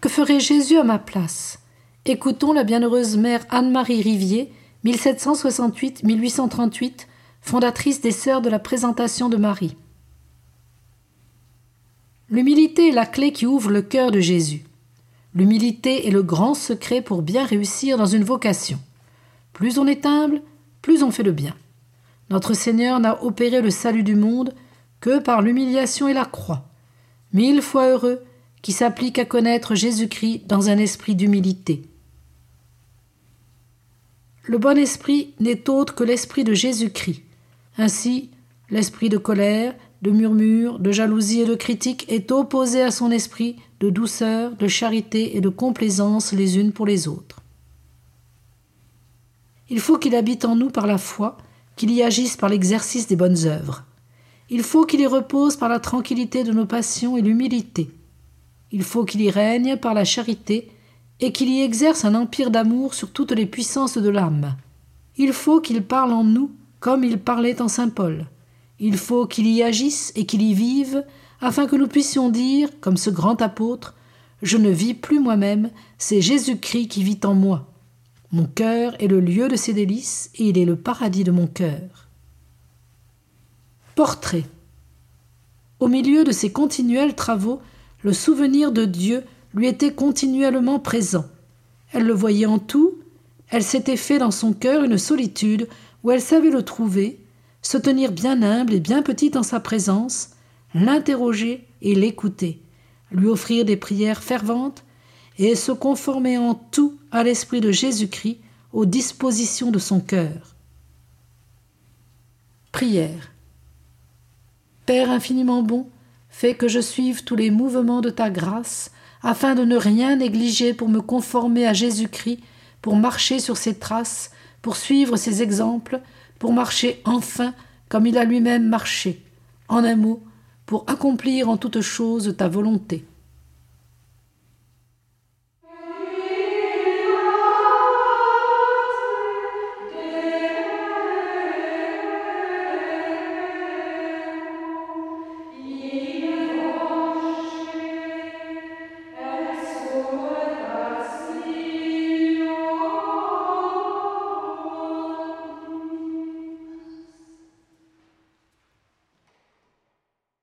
que ferait Jésus à ma place? Écoutons la bienheureuse mère Anne-Marie Rivier, 1768-1838, fondatrice des Sœurs de la Présentation de Marie. L'humilité est la clé qui ouvre le cœur de Jésus. L'humilité est le grand secret pour bien réussir dans une vocation. Plus on est humble, plus on fait le bien. Notre Seigneur n'a opéré le salut du monde que par l'humiliation et la croix. Mille fois heureux qui s'applique à connaître Jésus-Christ dans un esprit d'humilité. Le bon esprit n'est autre que l'esprit de Jésus-Christ. Ainsi, l'esprit de colère, de murmure, de jalousie et de critique est opposé à son esprit de douceur, de charité et de complaisance les unes pour les autres. Il faut qu'il habite en nous par la foi, qu'il y agisse par l'exercice des bonnes œuvres. Il faut qu'il y repose par la tranquillité de nos passions et l'humilité. Il faut qu'il y règne par la charité et qu'il y exerce un empire d'amour sur toutes les puissances de l'âme. Il faut qu'il parle en nous comme il parlait en Saint Paul. Il faut qu'il y agisse et qu'il y vive, afin que nous puissions dire, comme ce grand apôtre, Je ne vis plus moi-même, c'est Jésus-Christ qui vit en moi. Mon cœur est le lieu de ses délices, et il est le paradis de mon cœur. Portrait. Au milieu de ses continuels travaux, le souvenir de Dieu lui était continuellement présent. Elle le voyait en tout, elle s'était fait dans son cœur une solitude où elle savait le trouver, se tenir bien humble et bien petite en sa présence, l'interroger et l'écouter, lui offrir des prières ferventes et se conformer en tout à l'esprit de Jésus-Christ aux dispositions de son cœur. Prière. Père infiniment bon, fais que je suive tous les mouvements de ta grâce, afin de ne rien négliger pour me conformer à Jésus-Christ, pour marcher sur ses traces, pour suivre ses exemples, pour marcher enfin comme il a lui-même marché, en un mot, pour accomplir en toutes choses ta volonté.